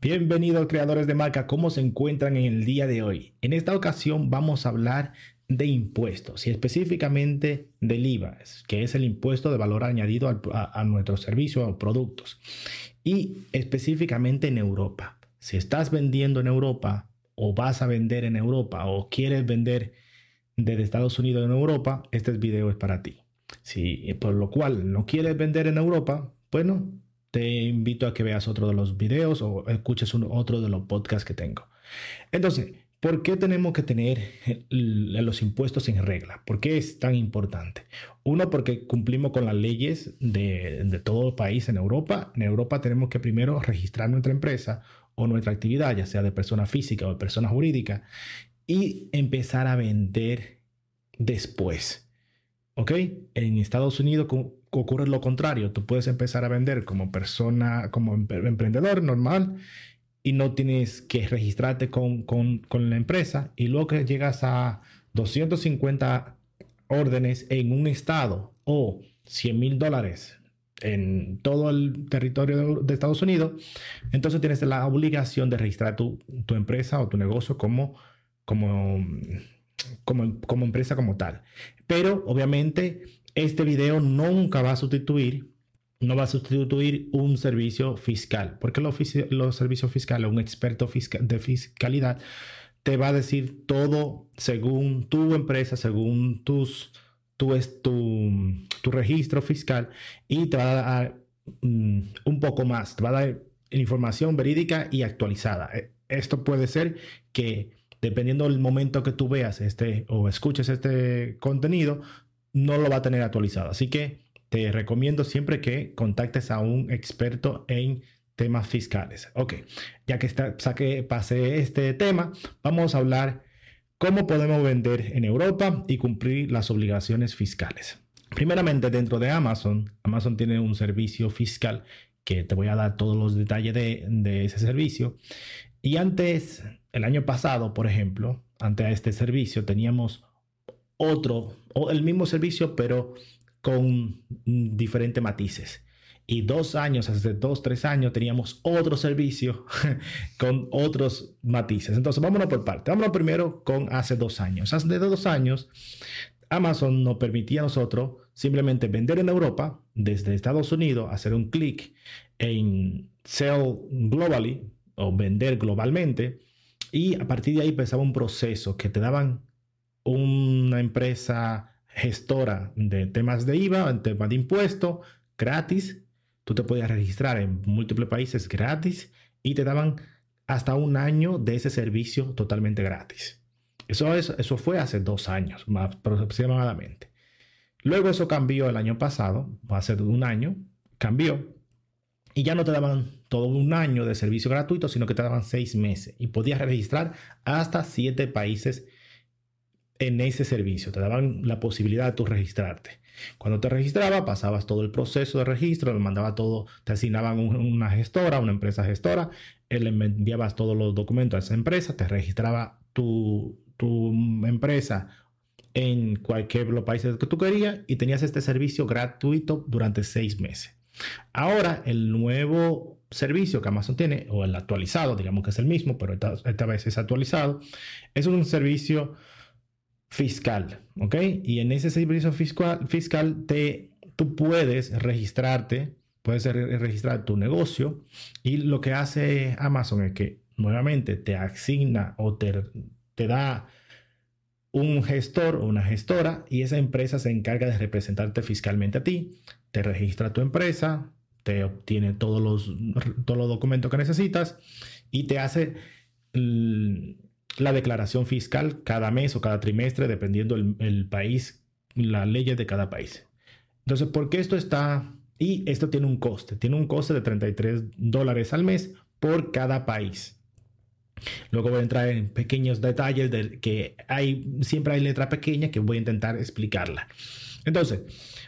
Bienvenidos creadores de marca, ¿cómo se encuentran en el día de hoy? En esta ocasión vamos a hablar de impuestos y específicamente del IVA, que es el impuesto de valor añadido a, a nuestros servicios o productos y específicamente en Europa. Si estás vendiendo en Europa o vas a vender en Europa o quieres vender desde Estados Unidos en Europa, este video es para ti. Si por lo cual no quieres vender en Europa, bueno, te invito a que veas otro de los videos o escuches otro de los podcasts que tengo. Entonces, ¿Por qué tenemos que tener los impuestos en regla? ¿Por qué es tan importante? Uno, porque cumplimos con las leyes de, todo el país en Europa. En Europa tenemos que primero registrar nuestra empresa o nuestra actividad, ya sea de persona física o de persona jurídica, y empezar a vender después. ¿Ok? En Estados Unidos ocurre lo contrario. Tú puedes empezar a vender como persona, como emprendedor normal y no tienes que registrarte con, la empresa y luego que llegas a 250 órdenes en un estado o 100 mil dólares en todo el territorio de, Estados Unidos, entonces tienes la obligación de registrar tu, empresa o tu negocio como, como, como, como empresa como tal. Pero obviamente este video nunca va a sustituir no va a sustituir un servicio fiscal, porque los, servicios fiscales, un experto de fiscalidad, te va a decir todo según tu empresa, según tus, tu, tu, tu registro fiscal y te va a dar mm, un poco más, te va a dar información verídica y actualizada. E, esto puede ser que dependiendo del momento que tú veas este o escuches este contenido, no lo va a tener actualizado. Así que te recomiendo siempre que contactes a un experto en temas fiscales. Ok, ya que está, saqué, pasé este tema, vamos a hablar cómo podemos vender en Europa y cumplir las obligaciones fiscales. Primeramente, dentro de Amazon, Amazon tiene un servicio fiscal que te voy a dar todos los detalles de, de ese servicio. Y antes, el año pasado, por ejemplo, ante este servicio, teníamos otro, el mismo servicio, pero con diferentes matices. Y dos años, hace dos, tres años, teníamos otro servicio con otros matices. Entonces, vámonos por parte. Vámonos primero con hace dos años. Hace dos años, Amazon nos permitía a nosotros simplemente vender en Europa, desde Estados Unidos, hacer un clic en Sell Globally o vender globalmente. Y a partir de ahí empezaba un proceso que te daban una empresa gestora de temas de IVA, en temas de impuesto, gratis. Tú te podías registrar en múltiples países gratis y te daban hasta un año de ese servicio totalmente gratis. Eso, es, eso fue hace dos años, más aproximadamente. Luego eso cambió el año pasado, hace un año, cambió. Y ya no te daban todo un año de servicio gratuito, sino que te daban seis meses. Y podías registrar hasta siete países en ese servicio, te daban la posibilidad de tú registrarte. Cuando te registraba, pasabas todo el proceso de registro, le mandaba todo, te asignaban una gestora, una empresa gestora, le enviabas todos los documentos a esa empresa, te registraba tu, tu empresa en cualquier de los países que tú querías y tenías este servicio gratuito durante seis meses. Ahora, el nuevo servicio que Amazon tiene, o el actualizado, digamos que es el mismo, pero esta, esta vez es actualizado, es un servicio fiscal, ¿ok? Y en ese servicio fiscal, fiscal te, tú puedes registrarte, puedes registrar tu negocio y lo que hace Amazon es que nuevamente te asigna o te, da un gestor o una gestora y esa empresa se encarga de representarte fiscalmente a ti, te registra tu empresa, te obtiene todos los, todos los documentos que necesitas y te hace la declaración fiscal cada mes o cada trimestre, dependiendo el, país, las leyes de cada país. Entonces, ¿por qué esto está? Y esto tiene un coste, tiene un coste de 33 dólares al mes por cada país. Luego voy a entrar en pequeños detalles de que hay, siempre hay letra pequeña que voy a intentar explicarla. Entonces,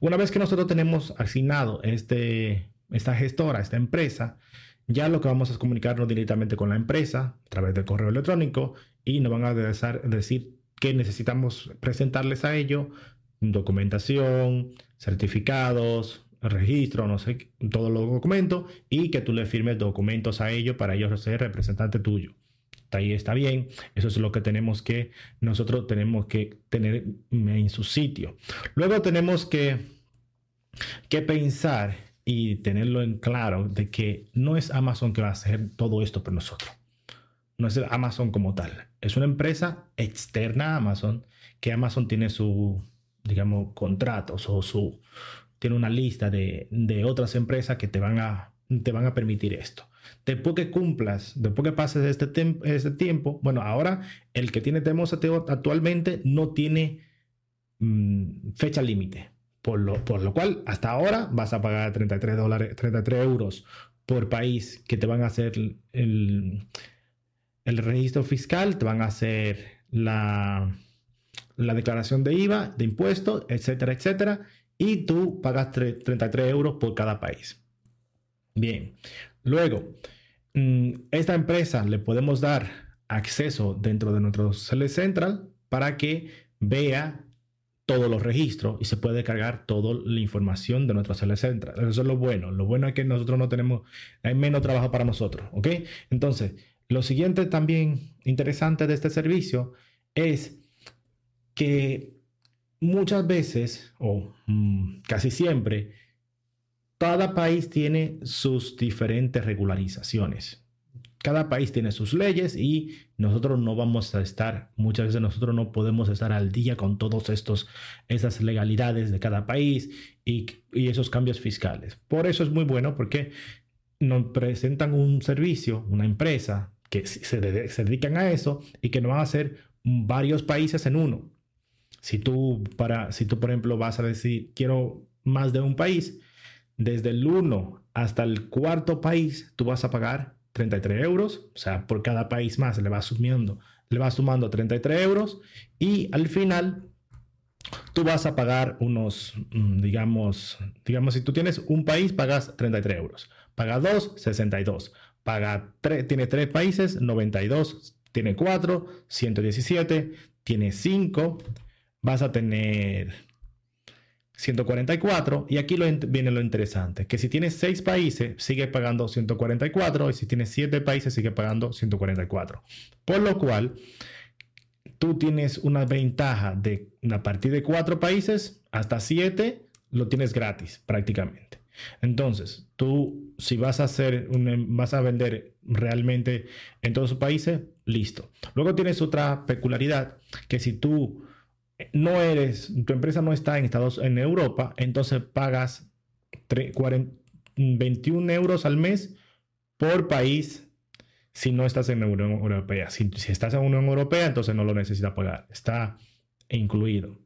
una vez que nosotros tenemos asignado este, esta gestora, esta empresa, ya lo que vamos a comunicarnos directamente con la empresa a través del correo electrónico y nos van a decir que necesitamos presentarles a ellos documentación, certificados, registro, no sé, todos los documentos y que tú le firmes documentos a ellos para ellos ser representante tuyo. Ahí está bien, eso es lo que tenemos que, nosotros tenemos que tener en su sitio. Luego tenemos que, que pensar y tenerlo en claro de que no es Amazon que va a hacer todo esto por nosotros. No es Amazon como tal. Es una empresa externa a Amazon que Amazon tiene su, digamos, contratos o su, tiene una lista de, de otras empresas que te van, a, te van a permitir esto. Después que cumplas, después que pases este, este tiempo, bueno, ahora el que tiene Temos actualmente no tiene mm, fecha límite. Por lo, por lo cual, hasta ahora vas a pagar 33 dólares, 33 euros por país que te van a hacer el, el registro fiscal, te van a hacer la, la declaración de IVA, de impuestos, etcétera, etcétera. Y tú pagas 33 euros por cada país. Bien, luego, mm, esta empresa le podemos dar acceso dentro de nuestro Sele Central para que vea todos los registros y se puede cargar toda la información de nuestra Sele Central. Eso es lo bueno. Lo bueno es que nosotros no tenemos, hay menos trabajo para nosotros, ¿ok? Entonces, lo siguiente también interesante de este servicio es que muchas veces, o mm, casi siempre, cada país tiene sus diferentes regularizaciones. Cada país tiene sus leyes y nosotros no vamos a estar, muchas veces nosotros no podemos estar al día con todas esas legalidades de cada país y, esos cambios fiscales. Por eso es muy bueno porque nos presentan un servicio, una empresa que se, dedican a eso y que nos van a hacer varios países en uno. Si tú, para, si tú, por ejemplo, vas a decir, quiero más de un país, desde el 1 hasta el cuarto país, tú vas a pagar 33 euros, o sea, por cada país más le va sumiendo, le va sumando 33 euros y al final tú vas a pagar unos, mm, digamos, digamos, si tú tienes un país, pagas 33 euros, paga dos, 62, paga tres, tiene tres países, 92, tiene cuatro, 117, tiene cinco, vas a tener 144 y aquí viene lo interesante, que si tienes 6 países sigue pagando 144 y si tienes 7 países sigue pagando 144. Por lo cual tú tienes una ventaja de a partir de 4 países hasta 7 lo tienes gratis prácticamente. Entonces, tú si vas a hacer vas a vender realmente en todos los países, listo. Luego tienes otra peculiaridad que si tú no eres, tu empresa no está en Estados en Europa, entonces pagas 21 euros al mes por país si no estás en la Unión Europea. Si, estás en la Unión Europea, entonces no lo necesitas pagar. Está incluido.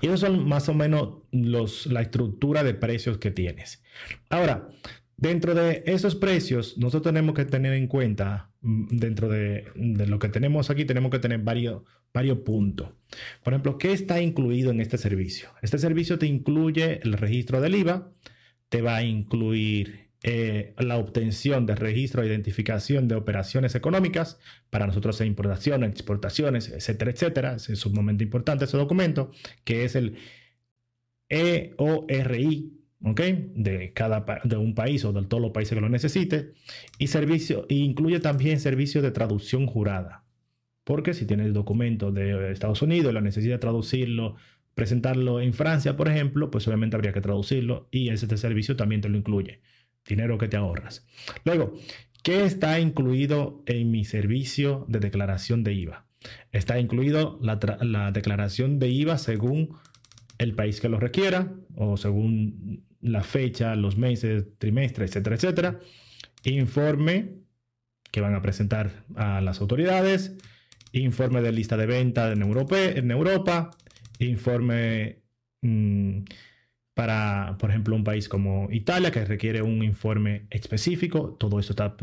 Y eso son más o menos la estructura de precios que tienes. Ahora, Dentro de esos precios, nosotros tenemos que tener en cuenta, mm, dentro de, lo que tenemos aquí, tenemos que tener varios, varios puntos. Por ejemplo, ¿qué está incluido en este servicio? Este servicio te incluye el registro del IVA, te va a incluir eh, la obtención de registro de identificación de operaciones económicas para nosotros en importaciones, exportaciones, etcétera, etcétera. Es sumamente importante ese documento, que es el EORI de cada de un país o de todos los países que lo necesite. Y e incluye también servicio de traducción jurada. Porque si tienes documentos de Estados Unidos la necesidad de traducirlo, presentarlo en Francia, por ejemplo, pues obviamente habría que traducirlo y ese servicio también te lo incluye. Dinero que te ahorras. Luego, ¿qué está incluido en mi servicio de declaración de IVA? Está incluido la, la declaración de IVA según el país que lo requiera o según la fecha, los meses, trimestre, etcétera, etcétera. Informe que van a presentar a las autoridades. Informe de lista de venta en Europa. Informe mm, para, por ejemplo, un país como Italia que requiere un informe específico. Todo eso está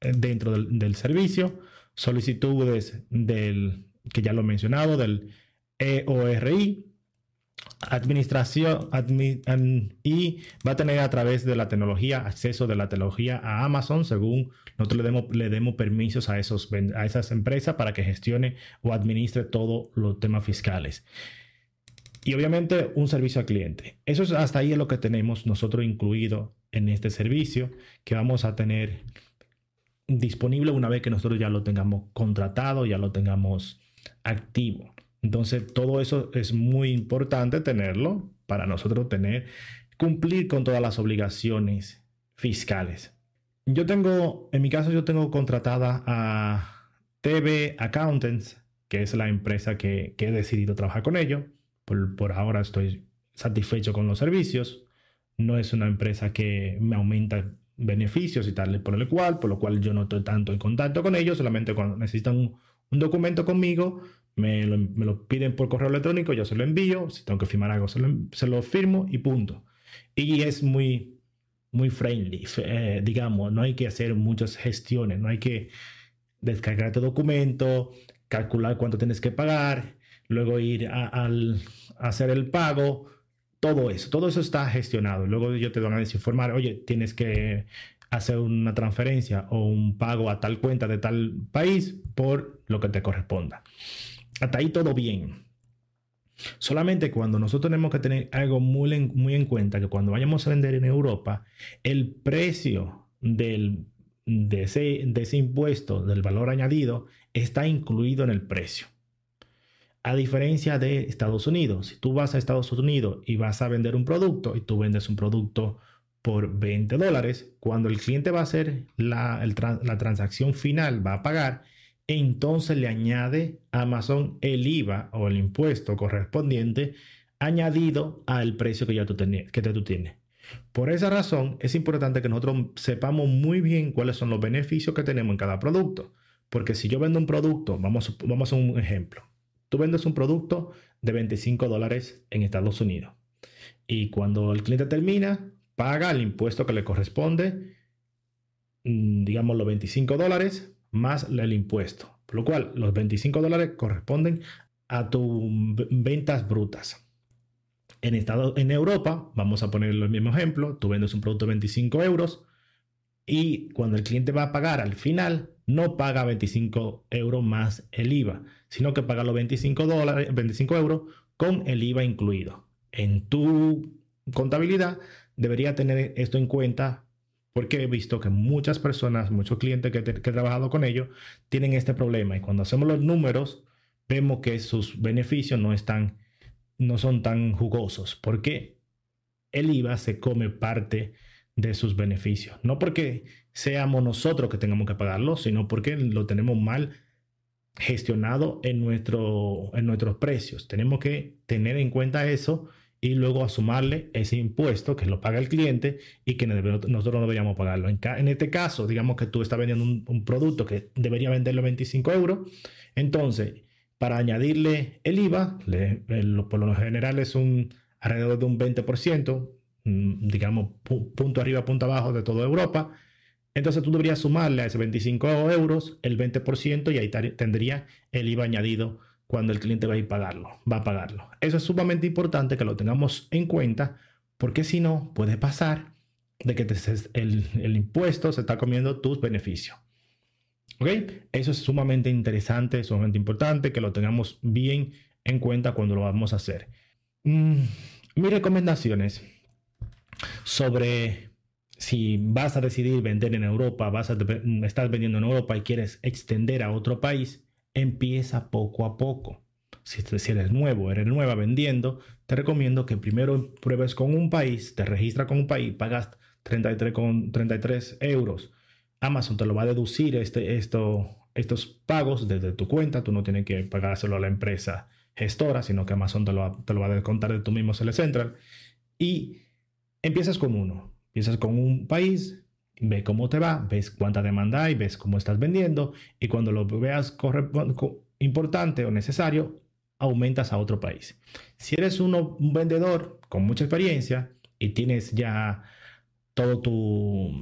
dentro del, del servicio. solicitudes del, que ya lo he mencionado, del EORI, administración y va a tener a través de la tecnología acceso de la tecnología a Amazon según nosotros le demos, le demos permisos a, esos, a esas empresas para que gestione o administre todos los temas fiscales. Y obviamente un servicio al cliente. Eso es hasta ahí es lo que tenemos nosotros incluido en este servicio que vamos a tener disponible una vez que nosotros ya lo tengamos contratado, ya lo tengamos activo. Entonces, todo eso es muy importante tenerlo para nosotros tener, cumplir con todas las obligaciones fiscales. Yo tengo, en mi caso, yo tengo contratada a TV Accountants, que es la empresa que, he decidido trabajar con ellos. Por, por ahora estoy satisfecho con los servicios. No es una empresa que me aumenta beneficios y tal, por lo cual, por lo cual yo no estoy tanto en contacto con ellos, solamente cuando necesitan un, un documento conmigo, me lo, piden por correo electrónico, yo se lo envío, si tengo que firmar algo, se lo, firmo y punto. Y es muy, muy friendly, eh, digamos, no hay que hacer muchas gestiones, no hay que descargar tu documento, calcular cuánto tienes que pagar, luego ir a, hacer el pago, todo eso, todo eso está gestionado. Luego yo te van a desinformar, oye, tienes que hacer una transferencia o un pago a tal cuenta de tal país por lo que te corresponda. Hasta ahí todo bien. Solamente cuando nosotros tenemos que tener algo muy en, cuenta, que cuando vayamos a vender en Europa, el precio de, ese, impuesto, del valor añadido, está incluido en el precio. A diferencia de Estados Unidos, si tú vas a Estados Unidos y vas a vender un producto y tú vendes un producto por 20 dólares, cuando el cliente va a hacer la transacción final, va a pagar, entonces le añade Amazon el IVA o el impuesto correspondiente añadido al precio que ya tú, que tú tienes. Por esa razón, es importante que nosotros sepamos muy bien cuáles son los beneficios que tenemos en cada producto. Porque si yo vendo un producto, vamos, vamos a un ejemplo. Tú vendes un producto de 25 dólares en Estados Unidos. Y cuando el cliente termina, paga el impuesto que le corresponde, mm, digamos los 25 dólares, más el impuesto. Por lo cual, los 25 dólares corresponden a tus ventas brutas. En, estado, en Europa, vamos a poner el mismo ejemplo, tú vendes un producto de 25 euros y cuando el cliente va a pagar al final, no paga 25 euros más el IVA, sino que paga los 25, dólares, 25 euros con el IVA incluido. En tu contabilidad debería tener esto en cuenta porque he visto que muchas personas, muchos clientes que, he trabajado con ellos, tienen este problema. Y cuando hacemos los números, vemos que sus beneficios no, están, no son tan jugosos. Porque el IVA se come parte de sus beneficios. No porque seamos nosotros que tengamos que pagarlo, sino porque lo tenemos mal gestionado en, nuestro, en nuestros precios. Tenemos que tener en cuenta eso y luego a sumarle ese impuesto que lo paga el cliente y que nosotros no deberíamos pagarlo. En, este caso, digamos que tú estás vendiendo un, producto que debería venderlo 25 euros, entonces para añadirle el IVA, por lo general es un alrededor de un 20%, mm, digamos punto arriba, punto abajo de toda Europa. Entonces tú deberías sumarle a ese 25 euros el 20% y ahí tendría el IVA añadido cuando el cliente va a ir pagarlo, va a pagarlo. Eso es sumamente importante que lo tengamos en cuenta, porque si no, puede pasar de que el, impuesto se está comiendo tus beneficios. ¿Ok? Eso es sumamente interesante, sumamente importante que lo tengamos bien en cuenta cuando lo vamos a hacer. Mm, mis recomendaciones sobre si vas a decidir vender en Europa, vas a, estás vendiendo en Europa y quieres extender a otro país, empieza poco a poco. Si, eres nuevo, eres nueva vendiendo, te recomiendo que primero pruebes con un país, te registras con un país, pagas 33, con 33 euros. Amazon te lo va a deducir este, esto, estos pagos desde tu cuenta. Tú no tienes que pagárselo a la empresa gestora, sino que Amazon te lo, va, te lo va a descontar de tu mismo Sele Central. Y empiezas con uno. Empiezas con un país, ve cómo te va, ves cuánta demanda hay, ves cómo estás vendiendo y cuando lo veas importante o necesario, aumentas a otro país. Si eres un vendedor con mucha experiencia y tienes ya todo tu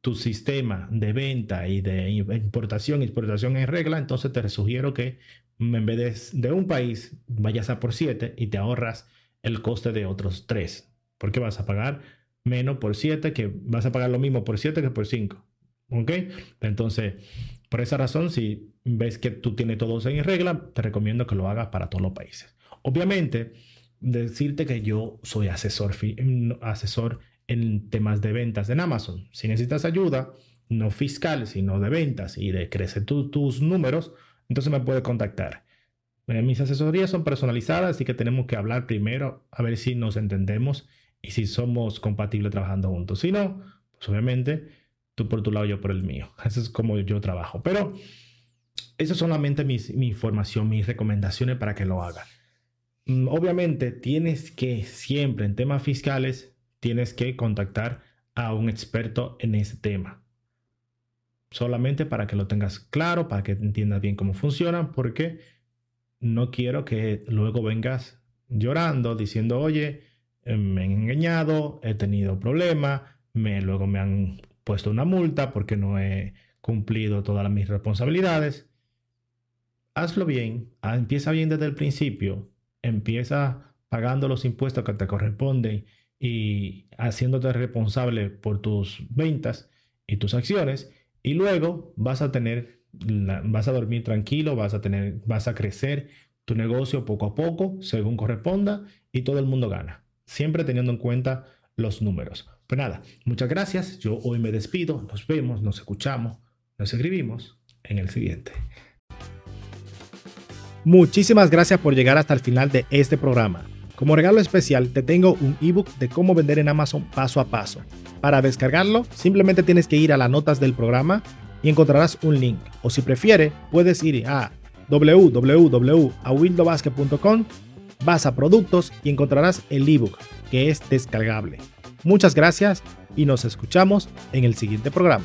tu sistema de venta y de importación exportación en regla, entonces te sugiero que en vez de, de un país vayas a por 7 y te ahorras el coste de otros 3. Porque vas a pagar menos por 7 que vas a pagar lo mismo por 7 que por 5. ¿Ok? Entonces, por esa razón, si ves que tú tienes todo en regla, te recomiendo que lo hagas para todos los países. Obviamente, decirte que yo soy asesor, asesor en temas de ventas en Amazon. Si necesitas ayuda, no fiscal, sino de ventas y de crecer tus números, entonces me puedes contactar. Eh, mis asesorías son personalizadas, así que tenemos que hablar primero a ver si nos entendemos y si somos compatibles trabajando juntos. Si no, pues obviamente tú por tu lado, yo por el mío. Eso es como yo trabajo. Pero eso es solamente mi información, mis recomendaciones para que lo hagas. Mm, obviamente tienes que siempre en temas fiscales, tienes que contactar a un experto en ese tema. Solamente para que lo tengas claro, para que entiendas bien cómo funciona, porque no quiero que luego vengas llorando diciendo, oye, me han engañado, he tenido problemas, me, luego me han puesto una multa porque no he cumplido todas mis responsabilidades. Hazlo bien, ah, empieza bien desde el principio, empieza pagando los impuestos que te corresponden y haciéndote responsable por tus ventas y tus acciones y luego vas a tener vas a dormir tranquilo, vas a tener vas a crecer tu negocio poco a poco según corresponda y todo el mundo gana, siempre teniendo en cuenta los números. Pues nada, muchas gracias. Yo hoy me despido. Nos vemos, nos escuchamos, nos escribimos en el siguiente. Muchísimas gracias por llegar hasta el final de este programa. Como regalo especial te tengo un ebook de cómo vender en Amazon paso a paso. Para descargarlo, simplemente tienes que ir a las notas del programa y encontrarás un link. O si prefieres, puedes ir a www.awildobasket.com, vas a productos y encontrarás el ebook que es descargable. Muchas gracias y nos escuchamos en el siguiente programa.